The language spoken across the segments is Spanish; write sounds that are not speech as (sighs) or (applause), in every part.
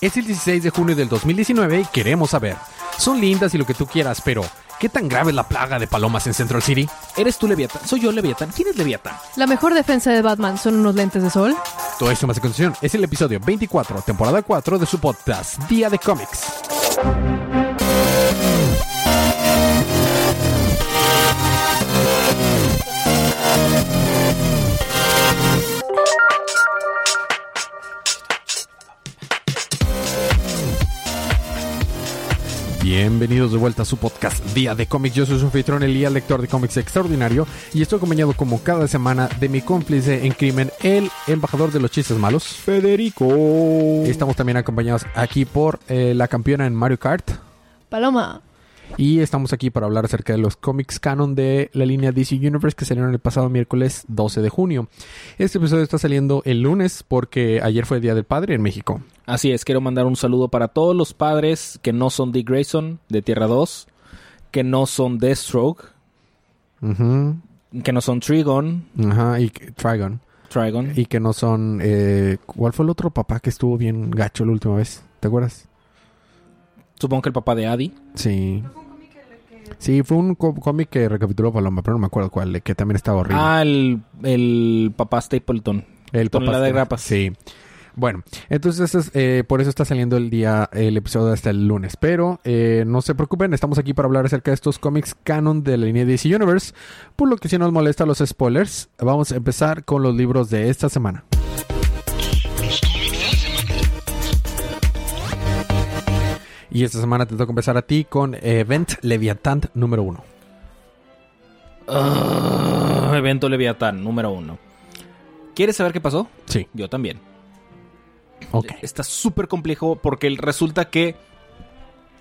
Es el 16 de junio del 2019 y queremos saber. Son lindas y lo que tú quieras, pero ¿qué tan grave es la plaga de palomas en Central City? ¿Eres tú Leviatán? ¿Soy yo Leviatán? ¿Quién es Leviatán? La mejor defensa de Batman son unos lentes de sol. Todo esto más a continuación es el episodio 24, temporada 4 de su podcast, Día de Cómics. Bienvenidos de vuelta a su podcast Día de Cómics. Yo soy su anfitrión Elías, lector de cómics extraordinario, y estoy acompañado como cada semana de mi cómplice en crimen, el embajador de los chistes malos, Federico. Estamos también acompañados aquí por eh, la campeona en Mario Kart. Paloma. Y estamos aquí para hablar acerca de los cómics canon de la línea DC Universe que salieron el pasado miércoles 12 de junio. Este episodio está saliendo el lunes porque ayer fue el Día del Padre en México. Así es, quiero mandar un saludo para todos los padres que no son Dick Grayson de Tierra 2, que no son Deathstroke, que no son Trigon, Ajá, y Trigon. Trigon. Y que no son... eh, ¿Cuál fue el otro papá que estuvo bien gacho la última vez? ¿Te acuerdas? Supongo que el papá de Adi. Sí. Sí, fue un có- cómic que recapituló Paloma, pero no me acuerdo cuál, que también estaba horrible. Ah, el, el papá Stapleton. El Tonelada de grapas. Sí. Bueno, entonces es, eh, por eso está saliendo el día, el episodio hasta el lunes. Pero eh, no se preocupen, estamos aquí para hablar acerca de estos cómics canon de la línea DC Universe. Por lo que si nos molesta los spoilers, vamos a empezar con los libros de esta semana. Y esta semana te toca empezar a ti con Event Leviathan número uno. Ah, evento Leviatán, número uno. ¿Quieres saber qué pasó? Sí, Yo también. ok. Está súper complejo porque resulta que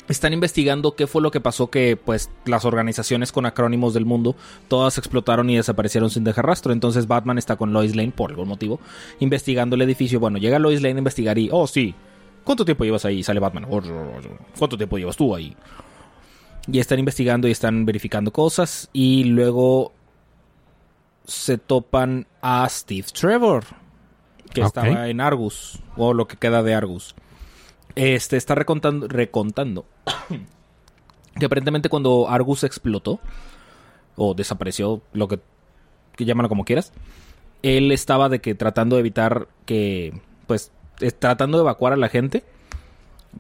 están investigando qué fue lo que pasó que pues las organizaciones con acrónimos del mundo todas explotaron y desaparecieron sin dejar rastro. Entonces Batman está con Lois Lane por algún motivo investigando el edificio. Bueno, llega Lois Lane a investigar y oh sí, ¿cuánto tiempo llevas ahí? Sale Batman. "Oh, ¿Cuánto tiempo llevas tú ahí? Y están investigando y están verificando cosas y luego se topan a Steve Trevor que estaba en Argus, o lo que queda de Argus. Este está recontando, recontando que aparentemente cuando Argus explotó, o desapareció, lo que, que llámalo como quieras, él estaba de que tratando de evitar que, pues, tratando de evacuar a la gente,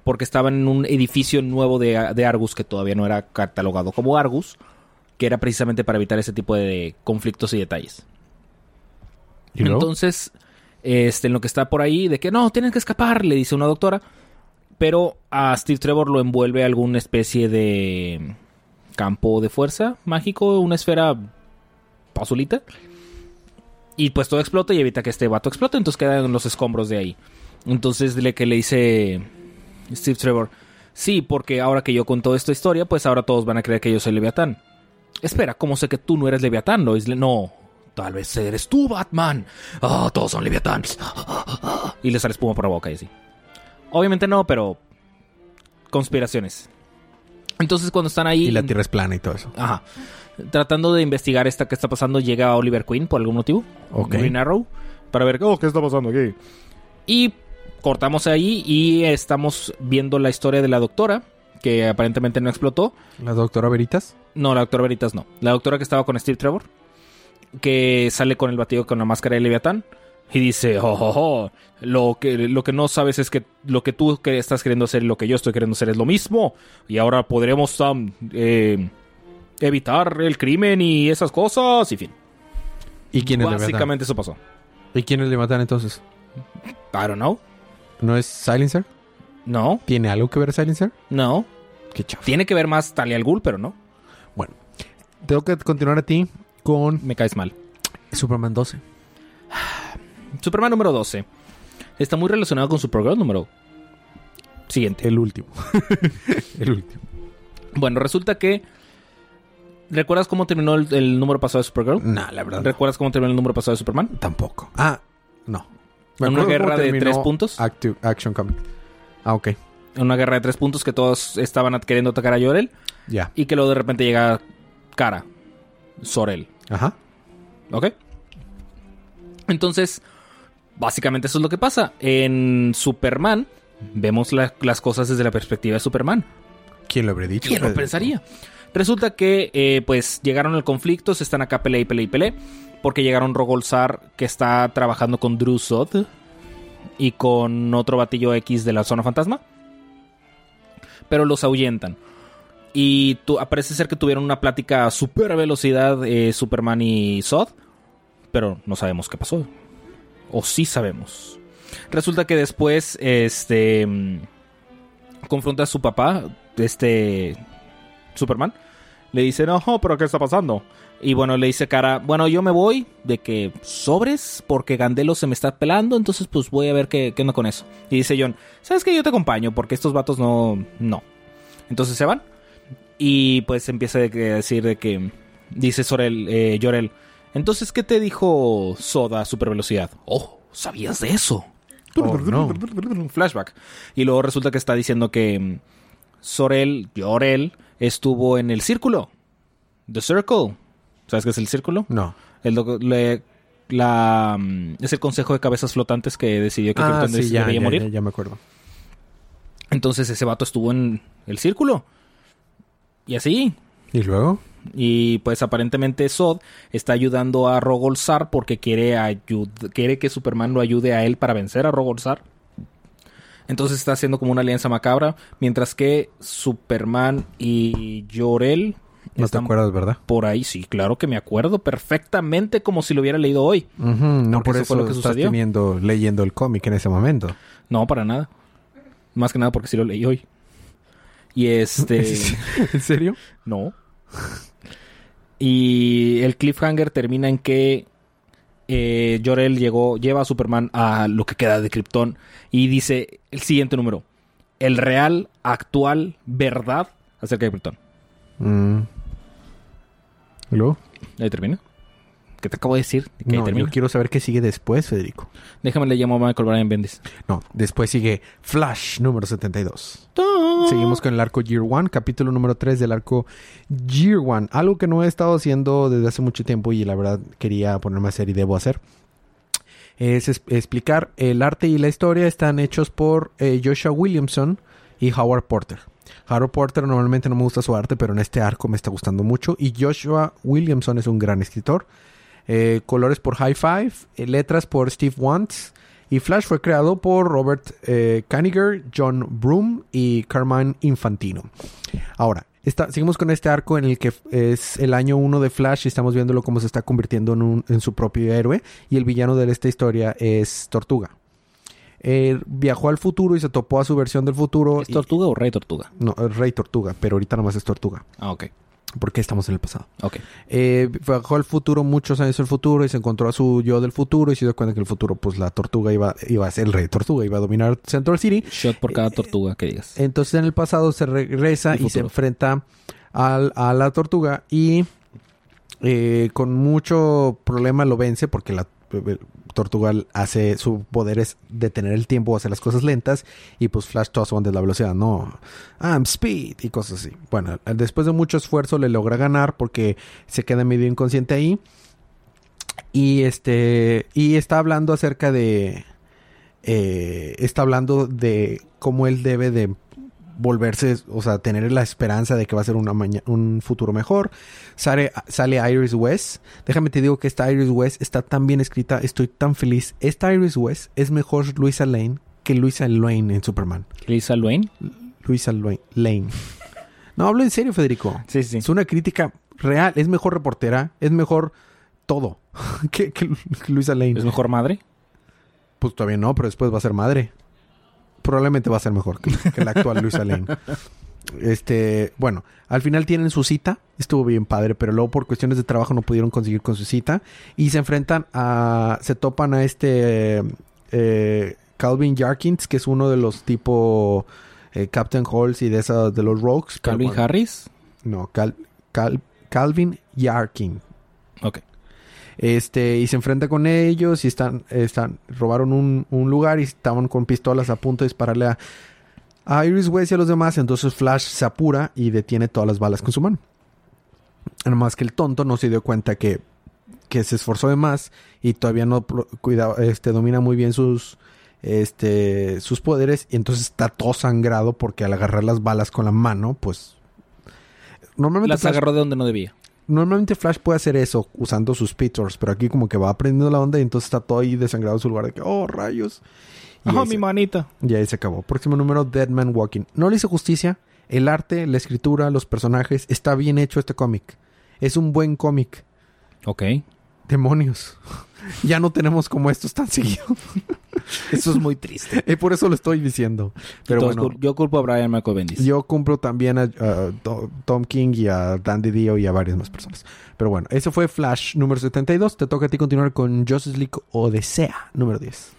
porque estaba en un edificio nuevo de, de Argus que todavía no era catalogado como Argus, que era precisamente para evitar ese tipo de conflictos y detalles. Entonces, este, en lo que está por ahí, de que no, tienen que escapar, le dice una doctora. Pero a Steve Trevor lo envuelve alguna especie de campo de fuerza mágico, una esfera azulita. Y pues todo explota y evita que este vato explote, entonces quedan los escombros de ahí. Entonces le que le dice Steve Trevor, sí, porque ahora que yo cuento esta historia, pues ahora todos van a creer que yo soy Leviatán. Espera, ¿cómo sé que tú no eres Leviatán, Lois? No, tal vez eres tú, Batman. Ah, todos son Leviatán. (laughs) Y le sale espuma por la boca y así. Obviamente no, pero conspiraciones. Entonces cuando están ahí... Y la Tierra es plana y todo eso. Ajá. Tratando de investigar esta que está pasando, llega Oliver Queen por algún motivo. Ok. Green Arrow. Para ver oh, qué está pasando aquí. Y cortamos ahí y estamos viendo la historia de la doctora, que aparentemente no explotó. ¿La doctora Veritas? No, la doctora Veritas no. La doctora que estaba con Steve Trevor, que sale con el batido con la máscara de Leviatán. Y dice, oh, oh, oh, lo, que, lo que no sabes es que lo que tú que estás queriendo hacer y lo que yo estoy queriendo hacer es lo mismo. Y ahora podremos um, eh, evitar el crimen y esas cosas. Y fin. ¿Y quién es? Básicamente eso pasó. ¿Y quién es Leviatán entonces? I don't know. ¿No es Silencer? No, ¿Tiene algo que ver Silencer? no. Qué chafa. Tiene que ver más Talia al Ghul, pero no. Bueno, tengo que continuar a ti con Me caes mal. Superman 12. (sighs) Superman número 12. Está muy relacionado con Supergirl número siguiente. El último. (laughs) el último. Bueno, resulta que. ¿Recuerdas cómo terminó el, el número pasado de Supergirl? No, la verdad. no. ¿Recuerdas cómo terminó el número pasado de Superman? Tampoco. Ah, no. Me ¿Una guerra de tres puntos? Actu- Action Comic. Ah, ok. En una guerra de tres puntos que todos estaban queriendo atacar a Yorel. Ya. Y que luego de repente llega Cara. Sorel. Ajá. ¿Ok? Entonces, básicamente eso es lo que pasa. En Superman, vemos la- las cosas desde la perspectiva de Superman. ¿Quién lo habría dicho? ¿Quién lo pensaría? Resulta que, eh, pues, llegaron al conflicto, se están acá pele y pele y pele, porque llegaron Rogolzar, que está trabajando con Drew Zod y con otro batillo X de la zona fantasma. Pero los ahuyentan. Y tu- parece ser que tuvieron una plática a super velocidad eh, Superman y Zod, pero no sabemos qué pasó. O sí sabemos. Resulta que después, este... mm, confronta a su papá, este Superman. Le dice, no, pero ¿qué está pasando? Y bueno, le dice cara, bueno, yo me voy de que sobres porque Gandelo se me está pelando, entonces pues voy a ver qué, qué onda con eso. Y dice John, ¿sabes qué? Yo te acompaño porque estos vatos no... No. Entonces se van. Y pues empieza que- a decir de que... Dice Sorel, eh, Yorel, entonces, ¿qué te dijo Soda a super velocidad? Oh, ¿sabías de eso? Oh, no. (laughs) Flashback. Y luego resulta que está diciendo que mm, Sorel, Yorel, estuvo en el círculo. The Circle. ¿Sabes qué es el círculo? No. El doc- le- la, mm, es el consejo de cabezas flotantes que decidió que Ah, sí, ya, debía ya, morir. ya, ya me acuerdo. Entonces ese vato estuvo en el círculo. Y así. ¿Y luego? Y pues aparentemente Zod está ayudando a Rogolzar porque quiere, quiere que Superman lo ayude a él para vencer a Rogolzar. Entonces está haciendo como una alianza macabra. Mientras que Superman y Jorel No te acuerdas, ¿verdad? por ahí. Sí, claro que me acuerdo perfectamente como si lo hubiera leído hoy. No por eso eso, fue lo que estás teniendo, leyendo el cómic en ese momento. No, para nada. Más que nada porque sí lo leí hoy. Y este... (laughs) (laughs) ¿En serio? No. Y el cliffhanger termina en que eh, Jor-El llegó, lleva a Superman a lo que queda de Krypton y dice el siguiente número: el real, actual, verdad acerca de Krypton. Mm. ¿Y luego? Ahí termina. ¿Qué te acabo de decir? Que ahí No, termina. yo quiero saber qué sigue después, Federico. Déjame le llamo a Michael Bryan Bendis. No, después sigue Flash número 72. Seguimos con el arco Year One, capítulo número 3 del arco Year One. Algo que no he estado haciendo desde hace mucho tiempo y la verdad quería ponerme a hacer y debo hacer. Es es- explicar el arte y la historia están hechos por eh, Joshua Williamson y Howard Porter. Howard Porter normalmente no me gusta su arte, pero en este arco me está gustando mucho. Y Joshua Williamson es un gran escritor. Eh, colores por High Five, eh, letras por Steve Wantz. Y Flash fue creado por Robert eh, Kaniger, John Broom y Carmine Infantino. Ahora, seguimos con este arco en el que es el año 1 de Flash y estamos viéndolo cómo se está convirtiendo en su propio héroe. Y el villano de esta historia es Tortuga. Eh, viajó al futuro y se topó a su versión del futuro. ¿Es y- Tortuga o Rey Tortuga? no, es Rey Tortuga, pero ahorita nomás es Tortuga. Ah, ok. Porque estamos en el pasado. Ok. Eh, viajó al futuro, muchos años al futuro, y se encontró a su yo del futuro y se dio cuenta que el futuro, pues la tortuga iba, iba a ser el rey tortuga, iba a dominar Central City. Shot por cada tortuga que digas. Entonces en el pasado se regresa y se enfrenta al- a la tortuga y eh, con mucho problema lo vence porque la eh, tortuga hace su poder es detener el tiempo, hacer las cosas lentas y pues Flash todas son de la velocidad, no, I'm speed y cosas así. Bueno, después de mucho esfuerzo le logra ganar porque se queda medio inconsciente ahí y este y está hablando acerca de eh, está hablando de cómo él debe de volverse, o sea, tener la esperanza de que va a ser una un futuro mejor. Sale, sale Iris West. Déjame te digo que esta Iris West está tan bien escrita, estoy tan feliz. Esta Iris West es mejor Luisa Lane que Luisa Lane en Superman. Lisa Lane. Luisa Lane. Lane. No, hablo en serio, Federico. Sí, sí. Es una crítica real. Es mejor reportera, es mejor todo (laughs) que, que Luisa Lane. ¿Es mejor madre? Pues todavía no, pero después va a ser madre. Probablemente va a ser mejor que, que la actual Luisa Lane. Este, bueno, al final tienen su cita, estuvo bien padre, pero luego por cuestiones de trabajo no pudieron conseguir con su cita y se enfrentan a, se topan a este eh, Calvin Jarkins, que es uno de los tipo eh, Captain Halls y de esa de los Rogues. Calvin bueno, Harris. No, Cal- Cal- Calvin Yarkin. Ok. Este, y se enfrenta con ellos y están, están, robaron un, un lugar y estaban con pistolas a punto de dispararle a, a Iris West y a los demás. Entonces Flash se apura y detiene todas las balas con su mano. Nada más que el tonto no se dio cuenta que, que se esforzó de más y todavía no cuida, este, domina muy bien sus este sus poderes y entonces está todo sangrado porque al agarrar las balas con la mano, pues normalmente Las Flash, agarró de donde no debía. Normalmente Flash puede hacer eso usando sus Peters, pero aquí como que va aprendiendo la onda y entonces está todo ahí desangrado en su lugar de que oh, rayos. Y Ajá, ahí mi se- manita. y ahí se acabó. Próximo número, Dead Man Walking. No le hice justicia. El arte, la escritura, los personajes. Está bien hecho este cómic. Es un buen cómic. Ok. Demonios. (laughs) ya no tenemos como estos tan seguidos. (laughs) (laughs) Eso es muy triste. y por eso lo estoy diciendo. Pero Entonces, bueno, yo culpo a Brian Michael Bendis. yo cumplo también a, a To- Tom King y a Dandy Dio y a varias más personas. Pero bueno, ese fue Flash número 72. Te toca a ti continuar con Justice League Odisea número 10.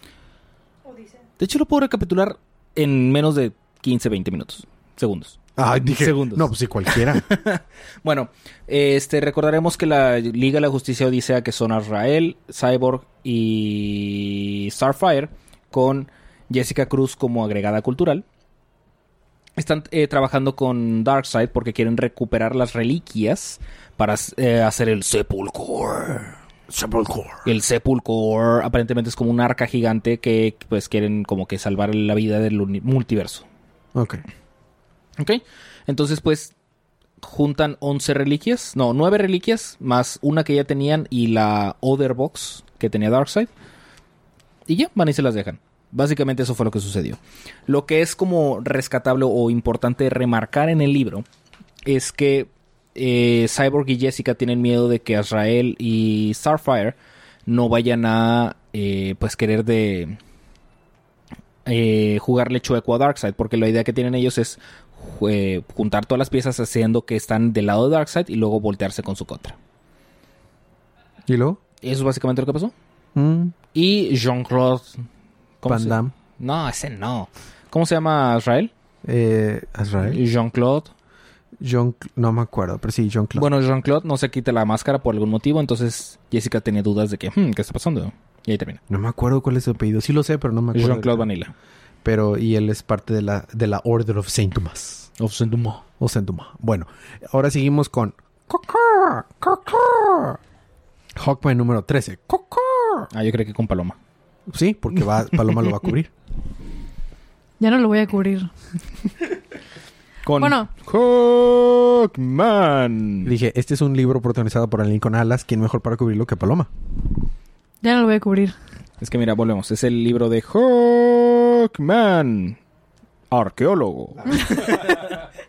De hecho, lo puedo recapitular en menos de 15, 20 minutos. Segundos. Dije. Segundos. No, pues sí, cualquiera. (laughs) Bueno, este recordaremos que la Liga de la Justicia Odisea, que son Azrael, Cyborg y Starfire, con Jessica Cruz como agregada cultural, están eh, trabajando con Darkseid porque quieren recuperar las reliquias para eh, hacer el Sepulchre. Sepulchre. El Sepulchre aparentemente es como un arca gigante que pues quieren como que salvar la vida del multiverso. Ok. ¿Ok? Entonces, pues, juntan 11 reliquias. No, 9 reliquias, más una que ya tenían y la Other Box que tenía Darkseid. Y ya, van y se las dejan. Básicamente eso fue lo que sucedió. Lo que es como rescatable o importante remarcar en el libro es que eh, Cyborg y Jessica tienen miedo de que Azrael y Starfire no vayan a eh, pues querer de eh, jugarle chueco a Darkseid porque la idea que tienen ellos es juntar todas las piezas haciendo que están del lado de Darkseid y luego voltearse con su contra. ¿Y luego? Eso es básicamente lo que pasó. Mm, Y Jean-Claude... ¿cómo Van se- Damme. No, ese no. ¿Cómo se llama Azrael? Eh, Azrael. Jean-Claude. John... No me acuerdo, pero sí, John Claude. Bueno, Jean-Claude no se quita la máscara por algún motivo, entonces Jessica tenía dudas de que, hmm, ¿qué está pasando? Y ahí termina. No me acuerdo cuál es su apellido. Sí lo sé, pero no me acuerdo. Jean-Claude Vanilla. Pero, y él es parte de la, de la Order of Saint Thomas. O Saint Thomas. Bueno, ahora seguimos con... Hawkman número 13. Coca. Ah, yo creo que con Paloma. Sí, porque va, Paloma lo va a cubrir. (laughs) Ya no lo voy a cubrir. Con Bueno. Hawkman. Dije, este es un libro protagonizado por Lincoln Alas. ¿Quién mejor para cubrirlo que Paloma? Ya no lo voy a cubrir. Es que mira, volvemos. Es el libro de Hawkman. Arqueólogo. (laughs)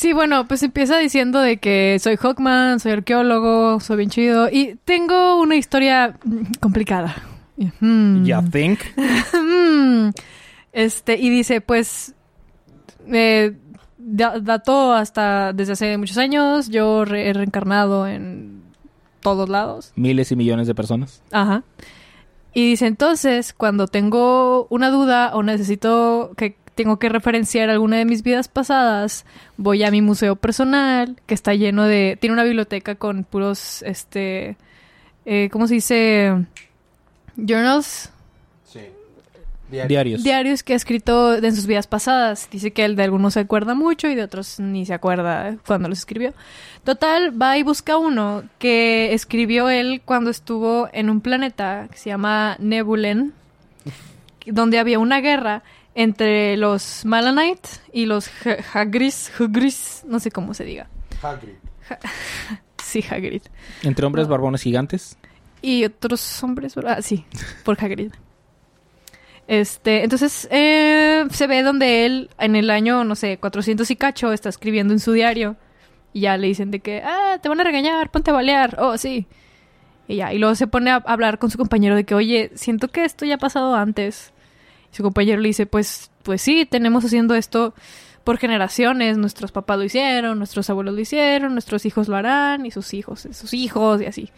Sí, bueno, pues empieza diciendo de que soy Hawkman, soy arqueólogo, soy bien chido y tengo una historia mm, complicada. Y, hmm. Ya think. Mm. (laughs) Este, y dice, pues, eh, da- dató hasta desde hace muchos años, yo re- he reencarnado en todos lados. Miles y millones de personas. Ajá. Y dice, entonces, cuando tengo una duda o necesito que tengo que referenciar alguna de mis vidas pasadas, voy a mi museo personal, que está lleno de... Tiene una biblioteca con puros, este... eh, ¿Cómo se dice? Journals, Diarios. diarios que ha escrito en sus vidas pasadas. Dice que él de algunos se acuerda mucho y de otros ni se acuerda cuando los escribió. Total, va y busca uno que escribió él cuando estuvo en un planeta que se llama Nebulen, donde había una guerra entre los Malanite y los Ha- Hagris, Hagris, no sé cómo se diga. (laughs) Sí, Hagrid. Entre hombres barbones gigantes. Y otros hombres, ¿verdad? Ah, sí, por Hagrid. Este, entonces eh, se ve donde él en el año, no sé, 400 y cacho está escribiendo en su diario y ya le dicen de que, ah, te van a regañar, ponte a balear, oh, sí. Y ya, y luego se pone a hablar con su compañero de que, oye, siento que esto ya ha pasado antes. Su compañero le dice, pues, pues sí, tenemos haciendo esto por generaciones, nuestros papás lo hicieron, nuestros abuelos lo hicieron, nuestros hijos lo harán, y sus hijos, sus hijos, y así.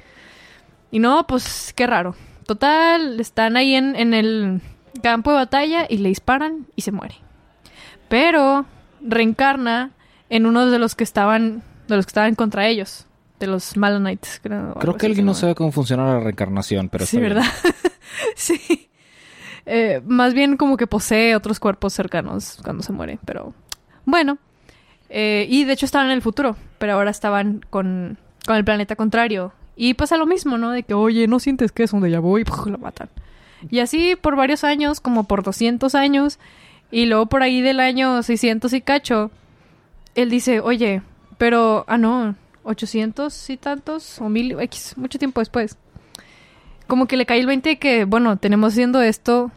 Y no, pues qué raro. Total, están ahí en, en el campo de batalla y le disparan y se muere. Pero reencarna en uno de los que estaban, de los que estaban contra ellos, de los Malanites. Creo, que alguien no sabe cómo funciona la reencarnación, pero Sí. ¿verdad? (laughs) sí. Eh, más bien como que posee otros cuerpos cercanos cuando se muere, pero bueno. Eh, y de hecho estaban en el futuro, pero ahora estaban con, con el planeta contrario. Y pasa lo mismo, ¿no? De que, oye, no sientes que es un déjà vu y lo matan. Y así por varios años, como por 200 años, y luego por ahí del año 600 y cacho, él dice, oye, pero, ah, no, 800 y tantos, o mil, X, mucho tiempo después. Como que le cae el 20 que, bueno, tenemos haciendo esto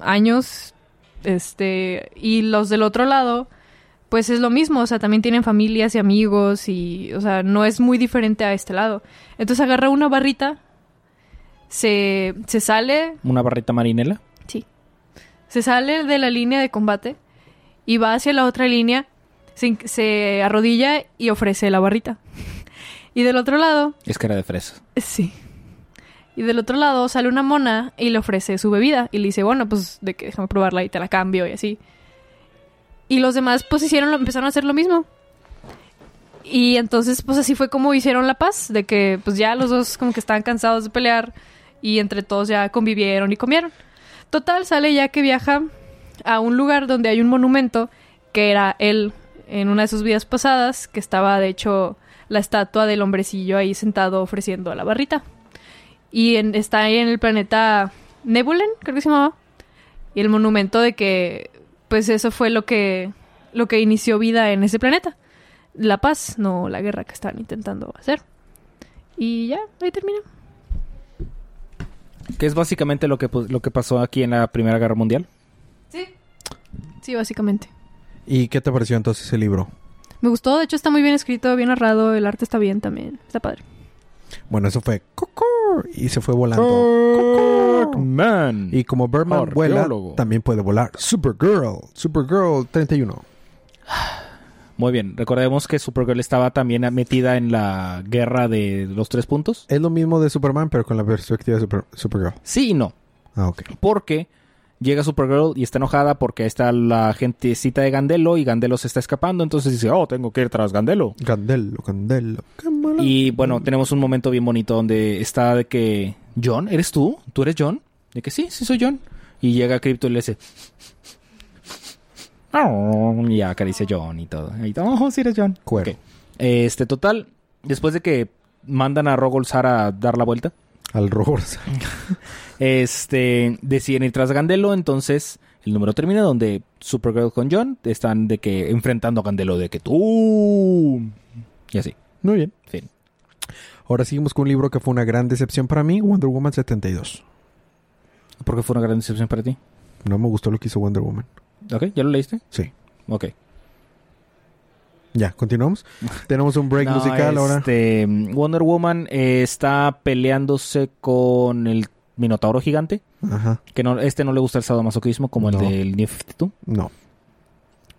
años, este, y los del otro lado, pues es lo mismo, o sea, también tienen familias y amigos y, o sea, no es muy diferente a este lado. Entonces agarra una barrita, se, se sale, Una barrita marinela. sí, se sale de la línea de combate y va hacia la otra línea, se, se arrodilla y ofrece la barrita. (laughs) Y del otro lado, Es que era de fresas. sí. Y del otro lado sale una mona y le ofrece su bebida. Y le dice, bueno, pues de que déjame probarla y te la cambio y así. Y los demás pues hicieron lo, empezaron a hacer lo mismo. Y entonces pues así fue como hicieron la paz. De que pues ya los dos como que estaban cansados de pelear. Y entre todos ya convivieron y comieron. Total, sale ya que viaja a un lugar donde hay un monumento. Que era él en una de sus vidas pasadas. Que estaba de hecho la estatua del hombrecillo ahí sentado ofreciendo a la barrita. Y en- está ahí en el planeta Nebulen, creo que se llamaba. Y el monumento de que, pues eso fue lo que, lo que inició vida en ese planeta. La paz, no la guerra que estaban intentando hacer. Y ya, ahí termina. Que es básicamente lo que, pu- lo que pasó aquí en la Primera Guerra Mundial. Sí. Sí, básicamente. ¿Y qué te pareció entonces el libro? Me gustó, de hecho está muy bien escrito, bien narrado, el arte está bien también. Está padre. Bueno, eso fue Coco y se fue volando. Coco. Man. Y como Birdman vuela, también puede volar. Supergirl, Supergirl 31. Muy bien. Recordemos que Supergirl estaba también metida en la guerra de los tres puntos. Es lo mismo de Superman, pero con la perspectiva de Super- Supergirl. Sí y no. Ah, ok. Porque llega Supergirl y está enojada porque está la gentecita de Gandelo y Gandelo se está escapando. Entonces dice, oh, tengo que ir tras Gandelo. Candelo, Candelo. Mala- Y bueno, tenemos un momento bien bonito donde está de que, John, ¿eres tú? ¿Tú eres John? De que sí, sí soy John. Y llega Crypto y le dice... Y acaricia John y todo. Y todo, oh, sí eres John. Cuero. Ok. Este, total, después de que mandan a Rogolzar a dar la vuelta, Al robot. (laughs) este, deciden ir tras Gandelo, entonces el número termina donde Supergirl con John están de que enfrentando a Gandelo de que tú... Y así, Muy bien. fin. Ahora seguimos con un libro que fue una gran decepción para mí, Wonder Woman 72. ¿Por qué fue una gran decepción para ti? No me gustó lo que hizo Wonder Woman. Ok, ¿ya lo leíste? Sí. Ok. Ya, continuamos. (laughs) Tenemos un break No, musical ahora. este, Wonder Woman eh, está peleándose con el Minotauro gigante. Ajá. Que no, este no le gusta el sadomasoquismo como No. el del New 52. No.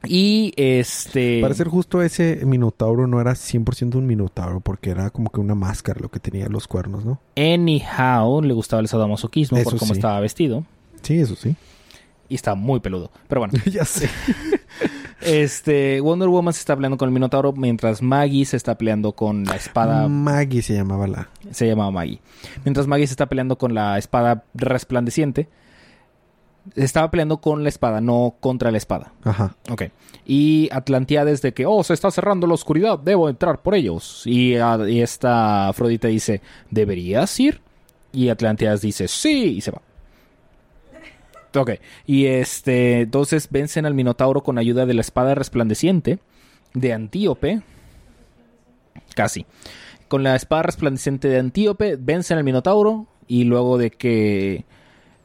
Y este. Para ser justo, ese Minotauro no era 100% un Minotauro, porque era como que una máscara lo que tenía los cuernos, ¿no? Anyhow, le gustaba el sadomasoquismo por cómo sí. estaba vestido. Sí, eso sí. Y estaba muy peludo. Pero bueno, (laughs) ya sé. (laughs) este Wonder Woman se está peleando con el Minotauro mientras Maggie se está peleando con la espada. Maggie se llamaba la. Se llamaba Maggie. Mientras Maggie se está peleando con la espada resplandeciente. Estaba peleando con la espada, no contra la espada. Ajá. Ok. Y Atlantiades de que, oh, se está cerrando la oscuridad, debo entrar por ellos. Y, ah, y esta Afrodita dice, ¿deberías ir? Y Atlantiades dice, sí, y se va. Ok. Y este, entonces vencen al Minotauro con ayuda de la espada resplandeciente de Antíope. Casi. Con la espada resplandeciente de Antíope vencen al Minotauro y luego de que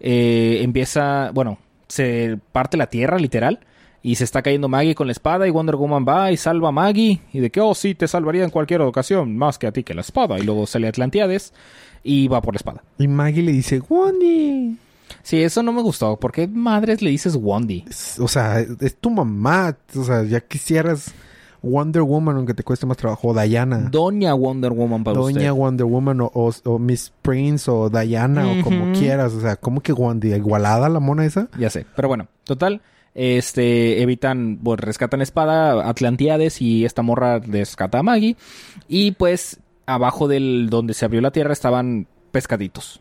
eh, empieza, bueno, se parte la tierra literal y se está cayendo Maggie con la espada y Wonder Woman va y salva a Maggie y de que, oh sí, te salvaría en cualquier ocasión, más que a ti que la espada. Y luego sale Atlantiades y va por la espada. Y Maggie le dice, Wendy. Sí, eso no me gustó. ¿Por qué madres le dices Wandy? O sea, es tu mamá. O sea, ya quisieras Wonder Woman, aunque te cueste más trabajo. O Diana. Doña Wonder Woman para Doña usted. Wonder Woman o, o- o Miss Prince o Diana o como quieras. O sea, ¿cómo que Wendy? ¿Igualada la mona esa? Ya sé. Pero bueno, total. Este, evitan, pues rescatan espada, Atlantiades y esta morra rescata a Maggie. Y pues abajo del donde se abrió la tierra estaban pescaditos.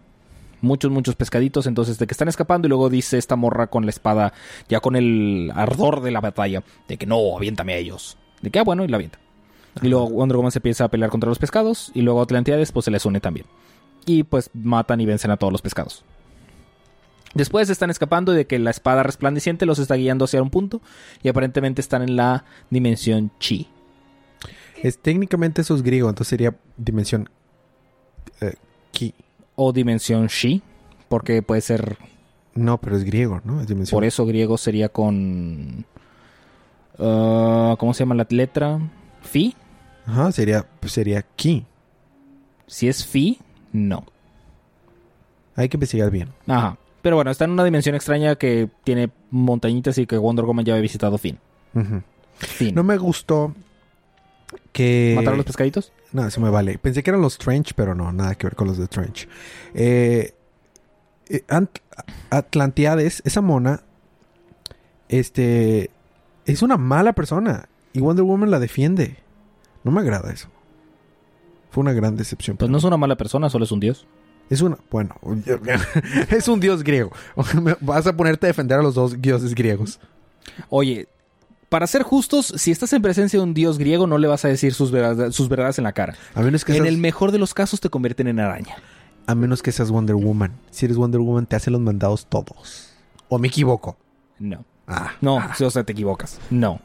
Muchos, muchos pescaditos. Entonces, de que están escapando. Y luego dice esta morra con la espada, ya con el ardor de la batalla, de que no, aviéntame a ellos. De que, ah, bueno, y la avienta. Y luego Wonder Woman se empieza a pelear contra los pescados. Y luego Atlantiades, pues se les une también. Y pues matan y vencen a todos los pescados. Después están escapando de que la espada resplandeciente los está guiando hacia un punto y aparentemente están en la dimensión chi. Es, técnicamente eso es griego, entonces sería dimensión eh, ki. O dimensión shi, porque puede ser... No, pero es griego, ¿no? Es dimensión. Por eso griego sería con... ah, ¿Cómo se llama la letra? Fi. Ajá, sería, pues sería ki. Si es fi, no. Hay que investigar bien. Ajá. Pero bueno, está en una dimensión extraña que tiene montañitas y que Wonder Woman ya había visitado fin. Fin. No me gustó que... ¿Mataron los pescaditos? No, eso me vale. Pensé que eran los Trench, pero no, nada que ver con los de Trench. Eh, eh, Ant- Atlantiades, esa mona, este, es una mala persona. Y Wonder Woman la defiende. No me agrada eso. Fue una gran decepción. Pues no es una mala persona, solo es un dios. Es una, bueno, (laughs) es un dios griego. (laughs) Vas a ponerte a defender a los dos dioses griegos. Oye, para ser justos, si estás en presencia de un dios griego, no le vas a decir sus verdades, sus verdades en la cara. A menos que En seas, el mejor de los casos te convierten en araña. a menos que seas Wonder Woman. Si eres Wonder Woman, te hacen los mandados todos. ¿O me equivoco? No. Ah, No, ah. o sea, te equivocas. No.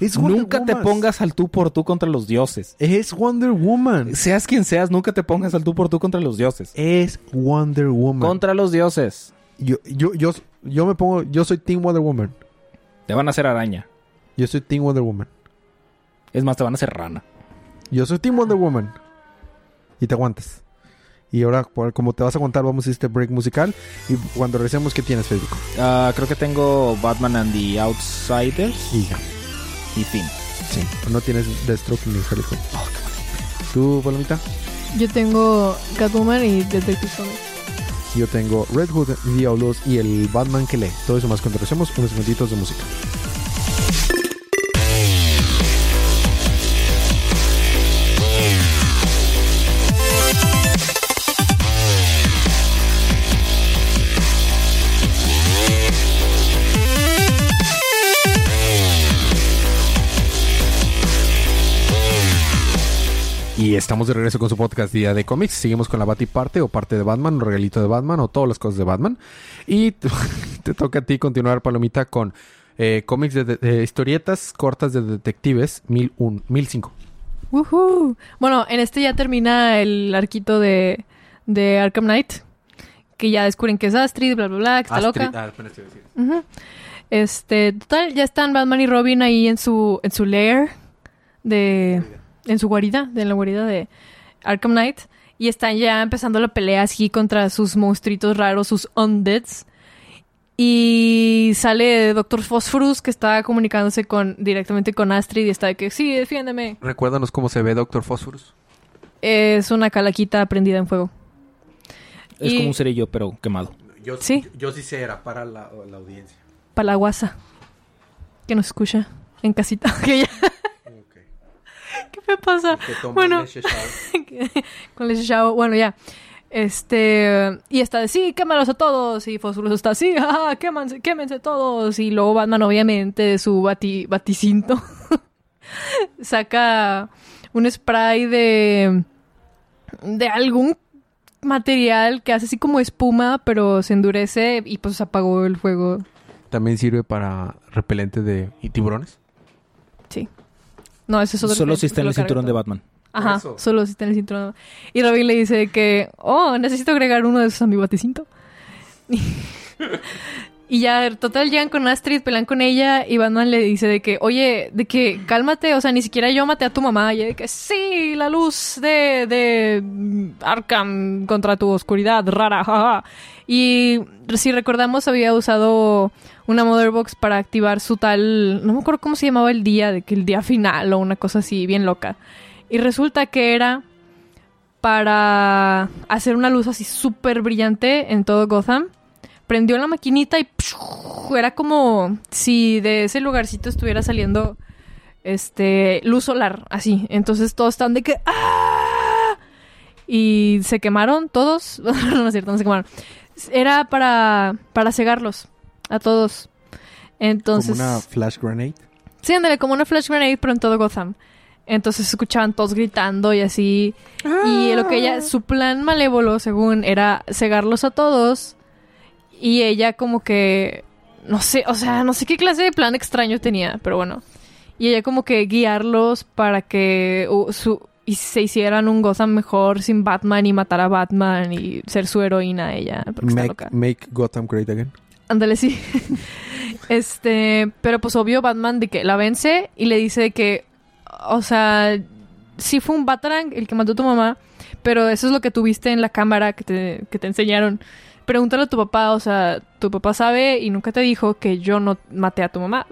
Es Nunca te pongas al tú por tú contra los dioses. Es Wonder Woman. Seas quien seas, nunca te pongas al tú por tú contra los dioses. Es Wonder Woman. Contra los dioses. Yo, yo, yo, yo me pongo, yo soy Team Wonder Woman. Te van a hacer araña. Yo soy Team Wonder Woman. Es más, te van a hacer rana. Yo soy Team Wonder Woman. Y te aguantas. Y ahora, como te vas a aguantar, vamos a este break musical. Y cuando regresemos, ¿qué tienes, Federico? Ah, creo que tengo Batman and the Outsiders Y ya. y fin. Sí. No tienes Deathstroke ni Harley Quinn. ¿Tú, Palomita? Yo tengo Catwoman y Detective Comics. Yo tengo Red Hood, Diablos y el Batman que lee. Todo eso más cuando regresemos, unos minutitos de música. Y estamos de regreso con su podcast Día de Cómics. Seguimos con la Bati parte o parte de Batman, o regalito de Batman o todas las cosas de Batman. Y (laughs) te, toca a ti continuar, Palomita, con eh, cómics de, de- de historietas cortas de detectives 1001, 1005. Woohoo. Bueno, en este ya termina el arquito de, de Arkham Knight. Que ya descubren que es Astrid, bla, bla, bla, que está loca. ah. Este, total, ya están Batman y Robin ahí en su, en su lair de, en su guarida, de la guarida de Arkham Knight. Y están ya empezando la pelea así contra sus monstruitos raros, sus undeads. Y sale Doctor Phosphorus que está comunicándose con, directamente con Astrid y está de que, sí, defiéndeme. Recuérdanos cómo se ve Doctor Phosphorus. Es una calaquita prendida en fuego. Es Y- como un cerillo, pero quemado. Yo, Sí. yo, sí sé, era para la, la audiencia. Palaguasa. Que nos escucha en casita. (laughs) Que ya- ¿Qué (laughs) me pasa? Bueno. (laughs) con leche chavo. Bueno, ya. Este. Y está de sí, quémalos a todos. Y Fosfurus está así, (laughs) jaja, quémanse, quémense todos. Y luego Batman, obviamente, de su bati, baticinto, saca un spray de. de algún material que hace así como espuma, pero se endurece y pues apagó el fuego. También sirve para repelente de y tiburones. Sí. No, ese es otro. Solo que- si está en el cinturón de Batman. Ajá, eso. solo si está en el cinturón. Y Robin le dice que, oh, necesito agregar uno de esos a mi baticinto. (laughs) y ya, total, llegan con Astrid, pelean con ella y Batman le dice de que, oye, de que cálmate, o sea, ni siquiera yo maté a tu mamá. Y ella de que, sí, la luz de, de Arkham contra tu oscuridad rara, jaja. Y si recordamos, había usado una Motherbox para activar su tal, no me acuerdo cómo se llamaba el día, de que el día final o una cosa así, bien loca. Y resulta que era para hacer una luz así súper brillante en todo Gotham. Prendió la maquinita y era como si de ese lugarcito estuviera saliendo este luz solar, así. Entonces todos están de que ¡ah! Y se quemaron todos. (laughs) no es cierto, no se quemaron. Era para, para cegarlos a todos. Entonces. Como una flash grenade. Sí, ándale, como una flash grenade, pero en todo Gotham. Entonces escuchaban todos gritando y así. Y lo que ella, su plan malévolo, según, era cegarlos a todos Y ella como que, no sé, o sea, no sé qué clase de plan extraño tenía, pero bueno. Y ella como que guiarlos para que uh, su, y se hicieran un Gotham mejor sin Batman y matar a Batman y ser su heroína ella. Make, make Gotham great again. Ándale, sí. este, pero pues obvio Batman de que la vence y le dice que, o sea, sí fue un Batarang el que mató a tu mamá, pero eso es lo que tuviste en la cámara que te, que te enseñaron. Pregúntale a tu papá, o sea, tu papá sabe y nunca te dijo que yo no maté a tu mamá.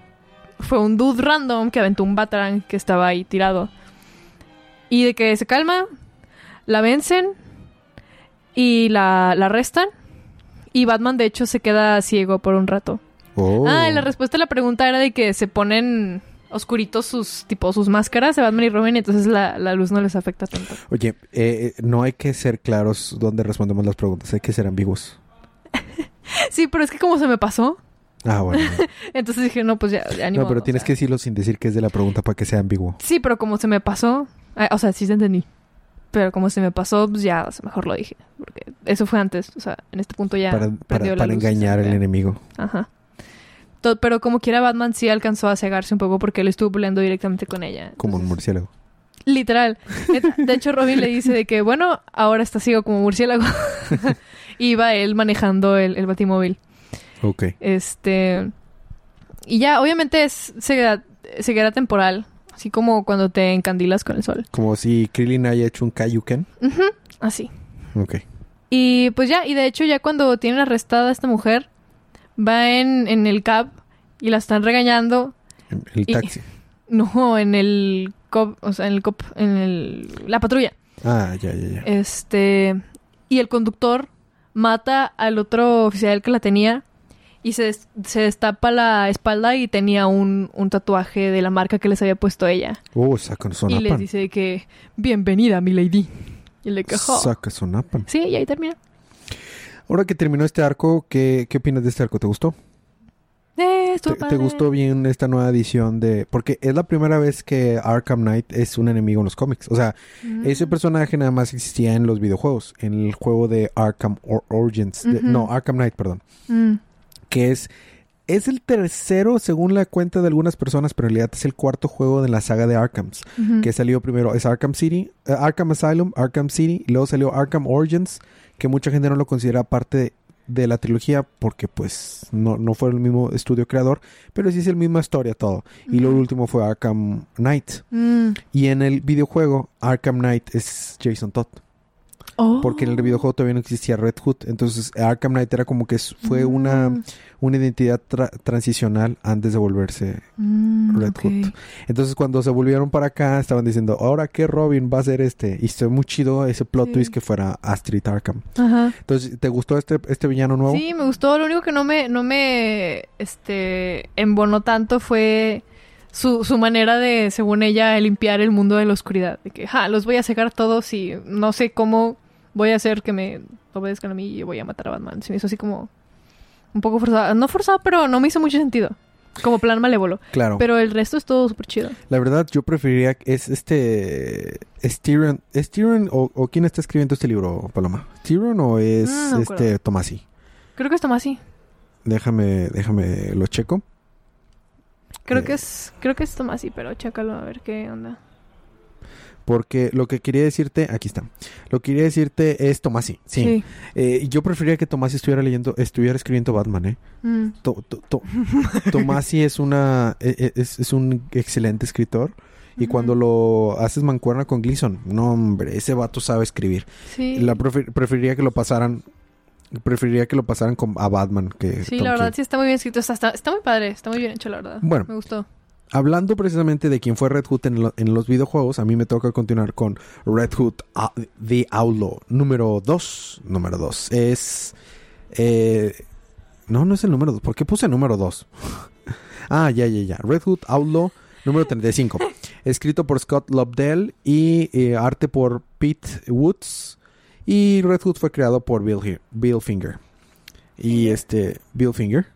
Fue un dude random que aventó un Batarang que estaba ahí tirado. Y de que se calma, la vencen y la, la arrestan. Y Batman, de hecho, se queda ciego por un rato. Oh. Ah, y la respuesta a la pregunta era de que se ponen oscuritos sus, tipo, sus máscaras de Batman y Robin, y entonces la, la luz no les afecta tanto. Oye, eh, no hay que ser claros donde respondemos las preguntas, hay que ser ambiguos. (laughs) Sí, pero es que como se me pasó, Ah, bueno. (laughs) entonces dije, no, pues ya, ya no, pero tienes sea. que decirlo sin decir que es de la pregunta para que sea ambiguo. Sí, pero como se me pasó, ah, o sea, sí se entendí. Pero como se me pasó, pues ya, mejor lo dije. Porque eso fue antes, o sea, en este punto ya para para, para engañar al enemigo. Ajá. Pero como quiera, Batman sí alcanzó a cegarse un poco porque él estuvo peleando directamente con ella. Como un murciélago. Literal. De hecho, Robin le dice de que, bueno, ahora está ciego como murciélago. (laughs) y va él manejando el, el batimóvil. Ok. Este. Y ya, obviamente es ceguera, ceguera temporal. Así como cuando te encandilas con el sol. Como si Krillin haya hecho un Kaiyuken. Ujú, Así. Ok. Y pues ya, y de hecho, ya cuando tienen arrestada a esta mujer, va en, en el cab y la están regañando. El Y- taxi. (laughs) No, en el cop, o sea, en el cop, en el, la patrulla. Ah, ya, ya, ya. Este. Y el conductor mata al otro oficial que la tenía. Y se, des- se destapa la espalda y tenía un, un tatuaje de la marca que les había puesto ella. Oh, saca Y les dice que, bienvenida, mi lady. Y le quejó. Saca sonapan. Sí, y ahí termina. Ahora que terminó este arco, ¿qué, qué opinas de este arco? ¿Te gustó? Eh, ¿Te, te gustó bien esta nueva edición de...? Porque es la primera vez que Arkham Knight es un enemigo en los cómics. O sea, Mm. ese personaje nada más existía en los videojuegos. En el juego de Arkham Or- Origins. de- no, Arkham Knight, perdón. Mm. Que es... Es el tercero, según la cuenta de algunas personas, pero en realidad es el cuarto juego de la saga de Arkhams. Que salió primero es Arkham City, eh, Arkham Asylum, Arkham City, y luego salió Arkham Origins, que mucha gente no lo considera parte de, de la trilogía porque pues no, no fue el mismo estudio creador, pero sí es el misma historia todo. Y lo Ujú. último fue Arkham Knight. Mm. Y en el videojuego Arkham Knight es Jason Todd, Oh. porque en el videojuego todavía no existía Red Hood, entonces Arkham Knight era como que fue una, Mm. una identidad tra- transicional antes de volverse Mm, Red ok. Hood. Entonces cuando se volvieron para acá estaban diciendo, ahora qué Robin va a ser este. Y estoy muy chido ese plot Sí. twist que fuera Astrid Arkham. Ajá. Entonces, ¿te gustó este, este villano nuevo? Sí, me gustó. Lo único que no me, no me este, embonó tanto fue su, su manera de, según ella, limpiar el mundo de la oscuridad. De que, ja, los voy a cegar todos y no sé cómo voy a hacer que me obedezcan a mí y voy a matar a Batman. Se me hizo así como un poco forzado. No forzado, pero no me hizo mucho sentido. Como plan malévolo. Claro. Pero el resto es todo súper chido. La verdad, yo preferiría... Es este... ¿Es Tyrion, ¿es Tyrion o, o quién está escribiendo este libro, Paloma? ¿Tyrion o es no acuerdo. este Tomasi? Creo que está más así. Déjame, déjame, lo checo. Creo Eh. que es, creo que es Tomasi, pero chécalo a ver qué onda. Porque lo que quería decirte... Aquí está. Lo que quería decirte es Tomasi. Sí. Eh, yo preferiría que Tomasi estuviera leyendo... Estuviera escribiendo Batman, ¿eh? Mm. To- to- to- Tomasi es una e- e- es, es un excelente escritor y cuando lo haces mancuerna con Gleason, no hombre, ese vato sabe escribir. Sí. La prefer- preferiría que lo pasaran preferiría que lo pasaran con, a Batman que Sí, Tom la verdad King. sí está muy bien escrito. Está, está, está muy padre, está muy bien hecho, la verdad. Bueno. Me gustó. Hablando precisamente de quién fue Red Hood en, lo- en los videojuegos, a mí me toca continuar con Red Hood ah, The Outlaw número 2. Número 2 es eh, no, no es el número 2. ¿Por qué puse número 2? (laughs) ah, ya, ya, ya. Red Hood Outlaw número 35. (laughs) Escrito por Scott Lobdell y eh, arte por Pete Woods. Y Red Hood fue creado por Bill, Bill Finger. Y este, Bill Finger.